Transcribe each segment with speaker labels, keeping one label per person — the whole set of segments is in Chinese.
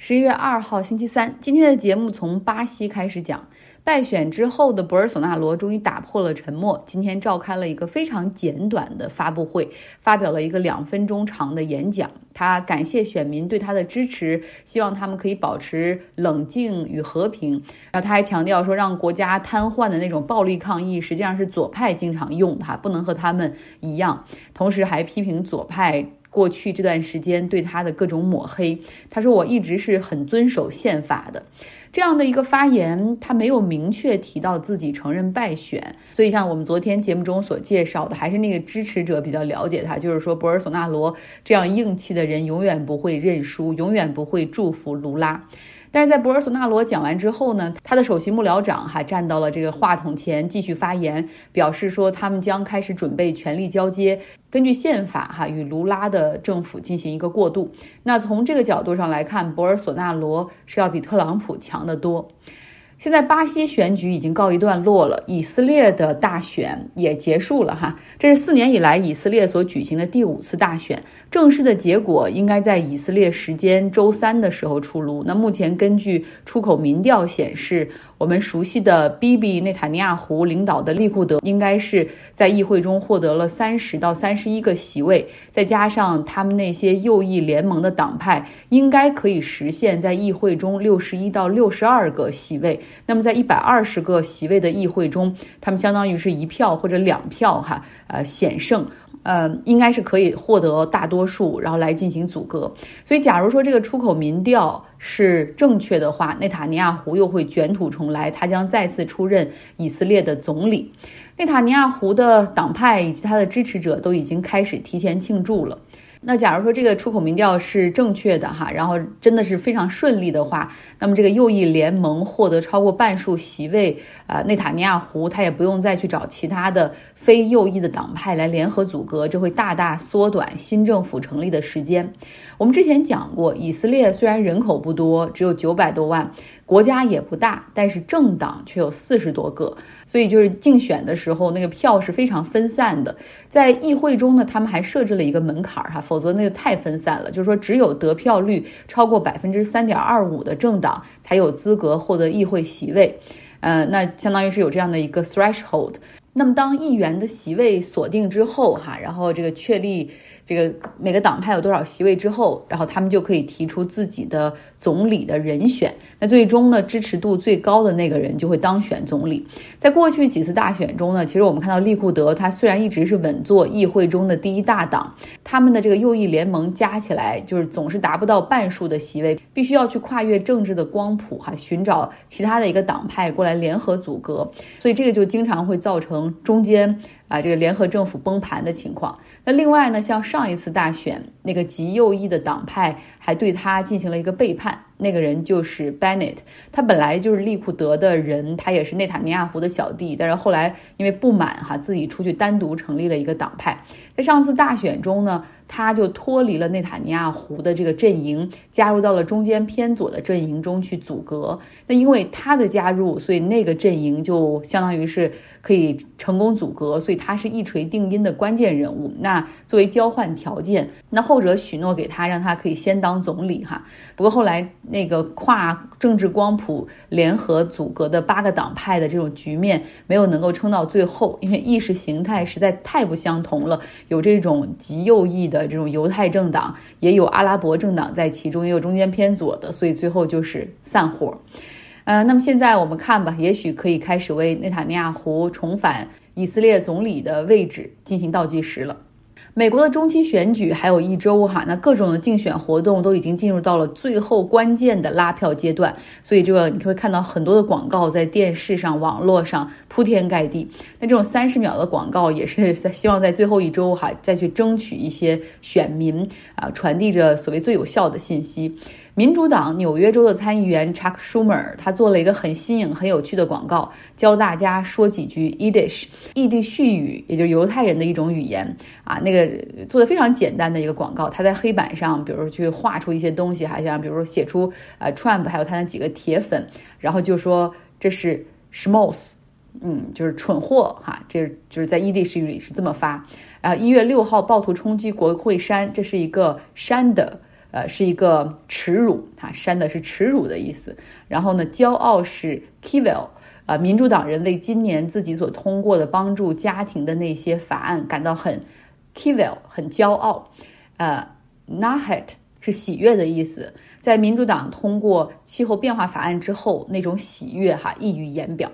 Speaker 1: 十一月二号，星期三，今天的节目从巴西开始讲。败选之后的博尔索纳罗终于打破了沉默，今天召开了一个非常简短的发布会，发表了一个两分钟长的演讲。他感谢选民对他的支持，希望他们可以保持冷静与和平。然后他还强调说，让国家瘫痪的那种暴力抗议，实际上是左派经常用的，不能和他们一样。同时还批评左派。过去这段时间对他的各种抹黑，他说我一直是很遵守宪法的，这样的一个发言，他没有明确提到自己承认败选，所以像我们昨天节目中所介绍的，还是那个支持者比较了解他，就是说博尔索纳罗这样硬气的人永远不会认输，永远不会祝福卢拉。但是在博尔索纳罗讲完之后呢，他的首席幕僚长哈站到了这个话筒前继续发言，表示说他们将开始准备权力交接，根据宪法哈与卢拉的政府进行一个过渡。那从这个角度上来看，博尔索纳罗是要比特朗普强得多。现在巴西选举已经告一段落了，以色列的大选也结束了哈，这是四年以来以色列所举行的第五次大选。正式的结果应该在以色列时间周三的时候出炉。那目前根据出口民调显示，我们熟悉的 B.B. 内塔尼亚胡领导的利库德应该是在议会中获得了三十到三十一个席位，再加上他们那些右翼联盟的党派，应该可以实现在议会中六十一到六十二个席位。那么在一百二十个席位的议会中，他们相当于是一票或者两票哈，呃险胜。呃，应该是可以获得大多数，然后来进行阻隔。所以，假如说这个出口民调是正确的话，内塔尼亚胡又会卷土重来，他将再次出任以色列的总理。内塔尼亚胡的党派以及他的支持者都已经开始提前庆祝了。那假如说这个出口民调是正确的哈，然后真的是非常顺利的话，那么这个右翼联盟获得超过半数席位，啊，内塔尼亚胡他也不用再去找其他的非右翼的党派来联合阻隔，这会大大缩短新政府成立的时间。我们之前讲过，以色列虽然人口不多，只有九百多万。国家也不大，但是政党却有四十多个，所以就是竞选的时候那个票是非常分散的。在议会中呢，他们还设置了一个门槛儿哈，否则那个太分散了。就是说，只有得票率超过百分之三点二五的政党才有资格获得议会席位，呃，那相当于是有这样的一个 threshold。那么当议员的席位锁定之后哈，然后这个确立。这个每个党派有多少席位之后，然后他们就可以提出自己的总理的人选。那最终呢，支持度最高的那个人就会当选总理。在过去几次大选中呢，其实我们看到利库德他虽然一直是稳坐议会中的第一大党，他们的这个右翼联盟加起来就是总是达不到半数的席位，必须要去跨越政治的光谱哈，寻找其他的一个党派过来联合阻隔，所以这个就经常会造成中间。啊，这个联合政府崩盘的情况。那另外呢，像上一次大选，那个极右翼的党派还对他进行了一个背叛。那个人就是 Bennett，他本来就是利库德的人，他也是内塔尼亚胡的小弟，但是后来因为不满哈，自己出去单独成立了一个党派。在上次大选中呢。他就脱离了内塔尼亚胡的这个阵营，加入到了中间偏左的阵营中去阻隔。那因为他的加入，所以那个阵营就相当于是可以成功阻隔，所以他是一锤定音的关键人物。那作为交换条件，那后者许诺给他，让他可以先当总理哈。不过后来那个跨政治光谱联合阻隔的八个党派的这种局面没有能够撑到最后，因为意识形态实在太不相同了，有这种极右翼的。这种犹太政党也有阿拉伯政党在其中，也有中间偏左的，所以最后就是散伙。呃，那么现在我们看吧，也许可以开始为内塔尼亚胡重返以色列总理的位置进行倒计时了。美国的中期选举还有一周哈，那各种的竞选活动都已经进入到了最后关键的拉票阶段，所以这个你会看到很多的广告在电视上、网络上铺天盖地。那这种三十秒的广告也是在希望在最后一周哈再去争取一些选民啊，传递着所谓最有效的信息。民主党纽约州的参议员 Chuck Schumer，他做了一个很新颖、很有趣的广告，教大家说几句 Yiddish，异地絮语，也就是犹太人的一种语言啊。那个做的非常简单的一个广告，他在黑板上，比如去画出一些东西，还像比如说写出呃 Trump，还有他那几个铁粉，然后就说这是 Schmoes，嗯，就是蠢货哈，这就是在异地絮语里是这么发。然后一月六号暴徒冲击国会山，这是一个山的。呃，是一个耻辱，它删的是耻辱的意思。然后呢，骄傲是 kivel，啊，民主党人为今年自己所通过的帮助家庭的那些法案感到很 kivel，很骄傲。呃，nahet 是喜悦的意思，在民主党通过气候变化法案之后，那种喜悦哈溢于言表。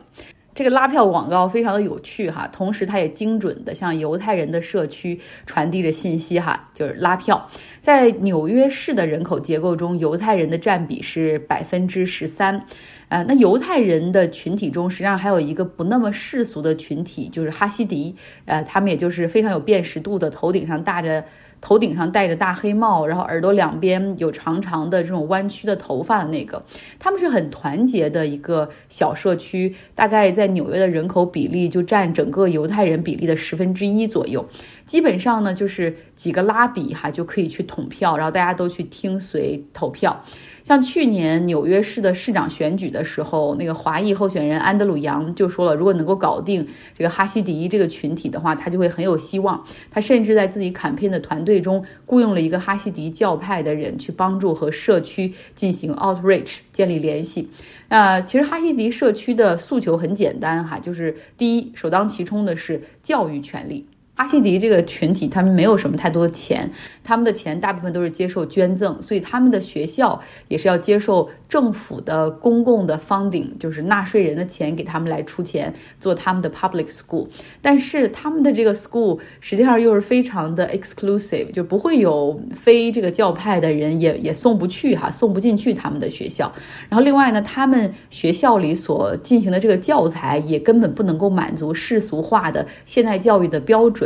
Speaker 1: 这个拉票广告非常的有趣哈，同时它也精准的向犹太人的社区传递着信息哈，就是拉票。在纽约市的人口结构中，犹太人的占比是百分之十三，呃，那犹太人的群体中，实际上还有一个不那么世俗的群体，就是哈希迪，呃，他们也就是非常有辨识度的，头顶上戴着。头顶上戴着大黑帽，然后耳朵两边有长长的这种弯曲的头发的那个，他们是很团结的一个小社区，大概在纽约的人口比例就占整个犹太人比例的十分之一左右。基本上呢，就是几个拉比哈就可以去统票，然后大家都去听随投票。像去年纽约市的市长选举的时候，那个华裔候选人安德鲁杨就说了，如果能够搞定这个哈希迪这个群体的话，他就会很有希望。他甚至在自己坎片的团队中雇佣了一个哈希迪教派的人去帮助和社区进行 outreach 建立联系。那其实哈希迪社区的诉求很简单哈，就是第一，首当其冲的是教育权利。阿西迪这个群体，他们没有什么太多的钱，他们的钱大部分都是接受捐赠，所以他们的学校也是要接受政府的公共的 funding，就是纳税人的钱给他们来出钱做他们的 public school。但是他们的这个 school 实际上又是非常的 exclusive，就不会有非这个教派的人也也送不去哈，送不进去他们的学校。然后另外呢，他们学校里所进行的这个教材也根本不能够满足世俗化的现代教育的标准。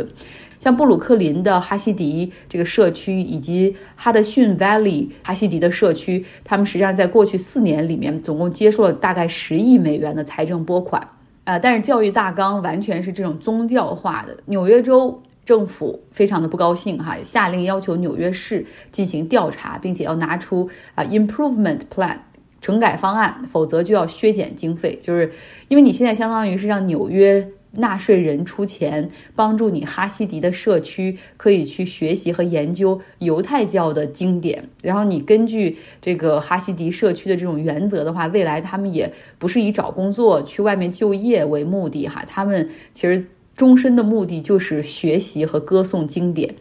Speaker 1: 像布鲁克林的哈希迪这个社区，以及哈德逊 Valley 哈希迪的社区，他们实际上在过去四年里面，总共接受了大概十亿美元的财政拨款。呃，但是教育大纲完全是这种宗教化的。纽约州政府非常的不高兴，哈，下令要求纽约市进行调查，并且要拿出啊 improvement plan 整改方案，否则就要削减经费。就是因为你现在相当于是让纽约。纳税人出钱帮助你哈希迪的社区可以去学习和研究犹太教的经典，然后你根据这个哈希迪社区的这种原则的话，未来他们也不是以找工作去外面就业为目的哈，他们其实终身的目的就是学习和歌颂经典。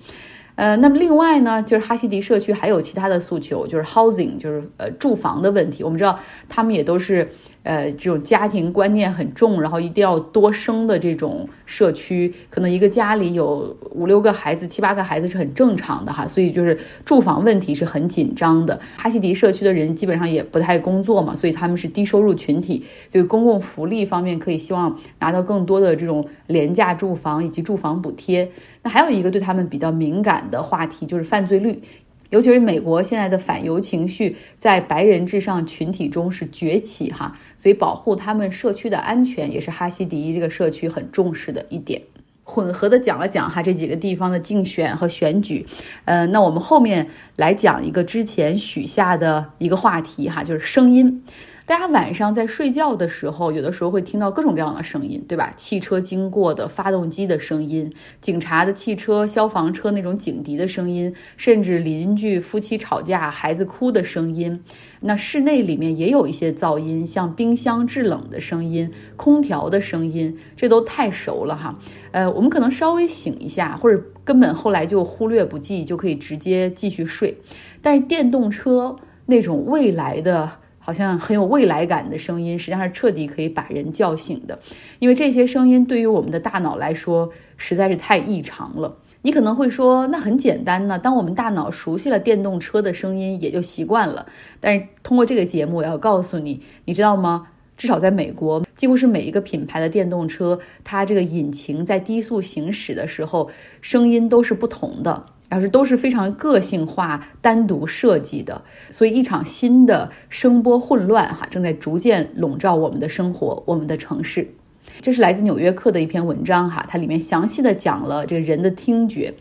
Speaker 1: 呃，那么另外呢，就是哈希迪社区还有其他的诉求，就是 housing，就是呃住房的问题。我们知道他们也都是。呃，这种家庭观念很重，然后一定要多生的这种社区，可能一个家里有五六个孩子、七八个孩子是很正常的哈，所以就是住房问题是很紧张的。哈希迪社区的人基本上也不太工作嘛，所以他们是低收入群体，就公共福利方面可以希望拿到更多的这种廉价住房以及住房补贴。还有一个对他们比较敏感的话题就是犯罪率。尤其是美国现在的反犹情绪在白人至上群体中是崛起哈，所以保护他们社区的安全也是哈希迪这个社区很重视的一点。混合的讲了讲哈这几个地方的竞选和选举，呃，那我们后面来讲一个之前许下的一个话题哈，就是声音。大家晚上在睡觉的时候，有的时候会听到各种各样的声音，对吧？汽车经过的发动机的声音，警察的汽车、消防车那种警笛的声音，甚至邻居夫妻吵架、孩子哭的声音。那室内里面也有一些噪音，像冰箱制冷的声音、空调的声音，这都太熟了哈。呃，我们可能稍微醒一下，或者根本后来就忽略不计，就可以直接继续睡。但是电动车那种未来的。好像很有未来感的声音，实际上是彻底可以把人叫醒的，因为这些声音对于我们的大脑来说实在是太异常了。你可能会说，那很简单呢，当我们大脑熟悉了电动车的声音，也就习惯了。但是通过这个节目，我要告诉你，你知道吗？至少在美国，几乎是每一个品牌的电动车，它这个引擎在低速行驶的时候，声音都是不同的。而是都是非常个性化、单独设计的，所以一场新的声波混乱哈正在逐渐笼罩我们的生活、我们的城市。这是来自《纽约客》的一篇文章哈，它里面详细的讲了这个人的听觉。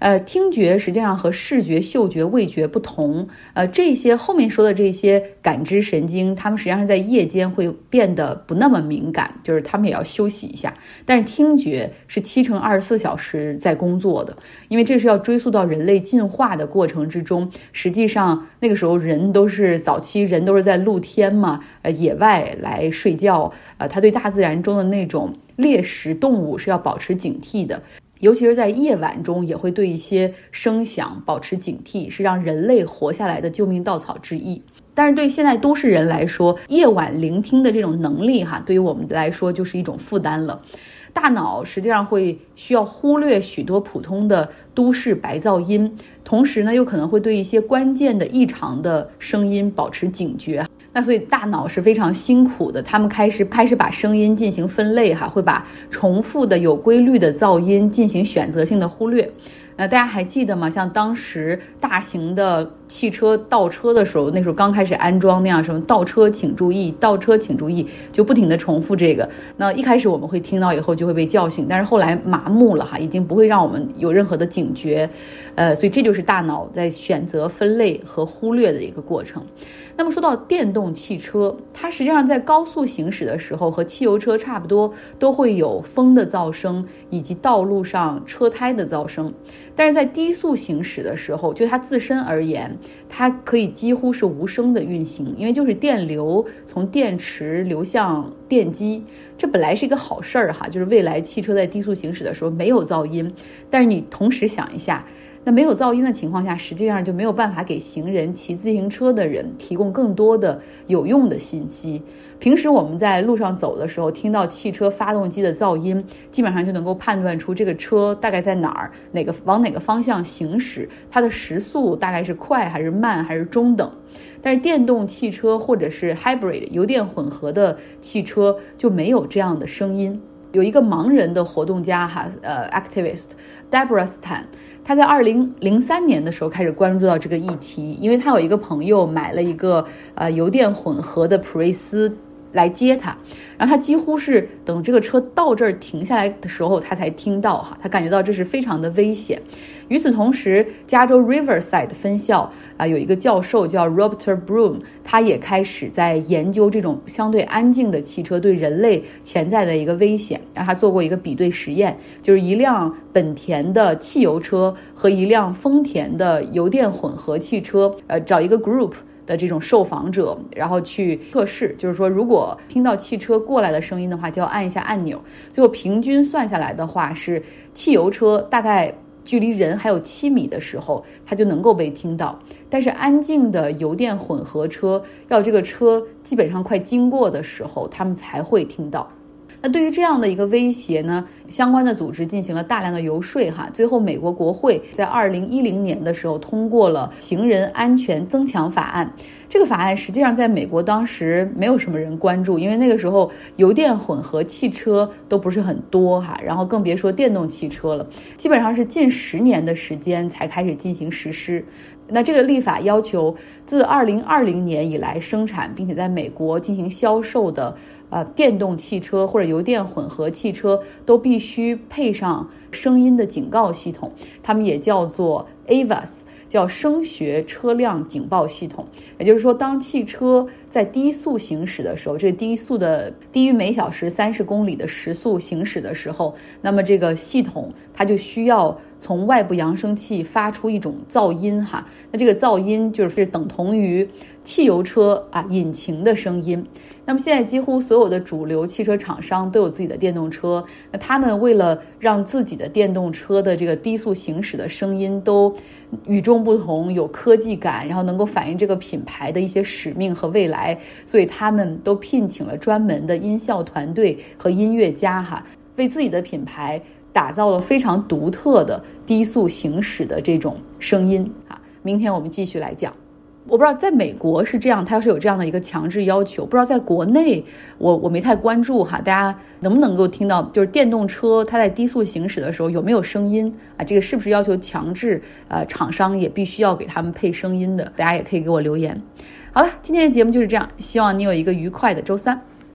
Speaker 1: 呃，听觉实际上和视觉、嗅觉、味觉不同。呃，这些后面说的这些感知神经，它们实际上是在夜间会变得不那么敏感，就是他们也要休息一下。但是听觉是七乘二十四小时在工作的，因为这是要追溯到人类进化的过程之中。实际上那个时候人都是早期人都是在露天嘛，呃，野外来睡觉。呃，他对大自然中的那种猎食动物是要保持警惕的。尤其是在夜晚中，也会对一些声响保持警惕，是让人类活下来的救命稻草之一。但是对现在都市人来说，夜晚聆听的这种能力，哈，对于我们来说就是一种负担了。大脑实际上会需要忽略许多普通的都市白噪音，同时呢，又可能会对一些关键的异常的声音保持警觉。那所以大脑是非常辛苦的，他们开始开始把声音进行分类，哈，会把重复的有规律的噪音进行选择性的忽略。那大家还记得吗？像当时大型的。汽车倒车的时候，那时候刚开始安装那样什么倒车请注意，倒车请注意，就不停的重复这个。那一开始我们会听到以后就会被叫醒，但是后来麻木了哈，已经不会让我们有任何的警觉。呃，所以这就是大脑在选择分类和忽略的一个过程。那么说到电动汽车，它实际上在高速行驶的时候和汽油车差不多，都会有风的噪声以及道路上车胎的噪声。但是在低速行驶的时候，就它自身而言，它可以几乎是无声的运行，因为就是电流从电池流向电机，这本来是一个好事儿哈，就是未来汽车在低速行驶的时候没有噪音。但是你同时想一下。那没有噪音的情况下，实际上就没有办法给行人、骑自行车的人提供更多的有用的信息。平时我们在路上走的时候，听到汽车发动机的噪音，基本上就能够判断出这个车大概在哪儿，哪个往哪个方向行驶，它的时速大概是快还是慢还是中等。但是电动汽车或者是 hybrid 油电混合的汽车就没有这样的声音。有一个盲人的活动家哈，呃，activist Deborah Stan。他在二零零三年的时候开始关注到这个议题，因为他有一个朋友买了一个呃油电混合的普锐斯来接他，然后他几乎是等这个车到这儿停下来的时候，他才听到哈，他感觉到这是非常的危险。与此同时，加州 Riverside 分校。啊，有一个教授叫 Robert Broom，他也开始在研究这种相对安静的汽车对人类潜在的一个危险。然后他做过一个比对实验，就是一辆本田的汽油车和一辆丰田的油电混合汽车，呃，找一个 group 的这种受访者，然后去测试，就是说如果听到汽车过来的声音的话，就要按一下按钮。最后平均算下来的话，是汽油车大概。距离人还有七米的时候，它就能够被听到。但是安静的油电混合车，要这个车基本上快经过的时候，他们才会听到。那对于这样的一个威胁呢，相关的组织进行了大量的游说，哈，最后美国国会在二零一零年的时候通过了行人安全增强法案。这个法案实际上在美国当时没有什么人关注，因为那个时候油电混合汽车都不是很多，哈，然后更别说电动汽车了，基本上是近十年的时间才开始进行实施。那这个立法要求，自二零二零年以来生产并且在美国进行销售的。呃，电动汽车或者油电混合汽车都必须配上声音的警告系统，他们也叫做 AVAS，叫声学车辆警报系统。也就是说，当汽车在低速行驶的时候，这个低速的低于每小时三十公里的时速行驶的时候，那么这个系统它就需要从外部扬声器发出一种噪音哈。那这个噪音就是等同于汽油车啊引擎的声音。那么现在几乎所有的主流汽车厂商都有自己的电动车，那他们为了让自己的电动车的这个低速行驶的声音都与众不同、有科技感，然后能够反映这个品牌的一些使命和未来，所以他们都聘请了专门的音效团队和音乐家，哈，为自己的品牌打造了非常独特的低速行驶的这种声音，啊。明天我们继续来讲。我不知道在美国是这样，它要是有这样的一个强制要求，不知道在国内，我我没太关注哈，大家能不能够听到，就是电动车它在低速行驶的时候有没有声音啊？这个是不是要求强制？呃，厂商也必须要给他们配声音的？大家也可以给我留言。好了，今天的节目就是这样，希望你有一个愉快的周三。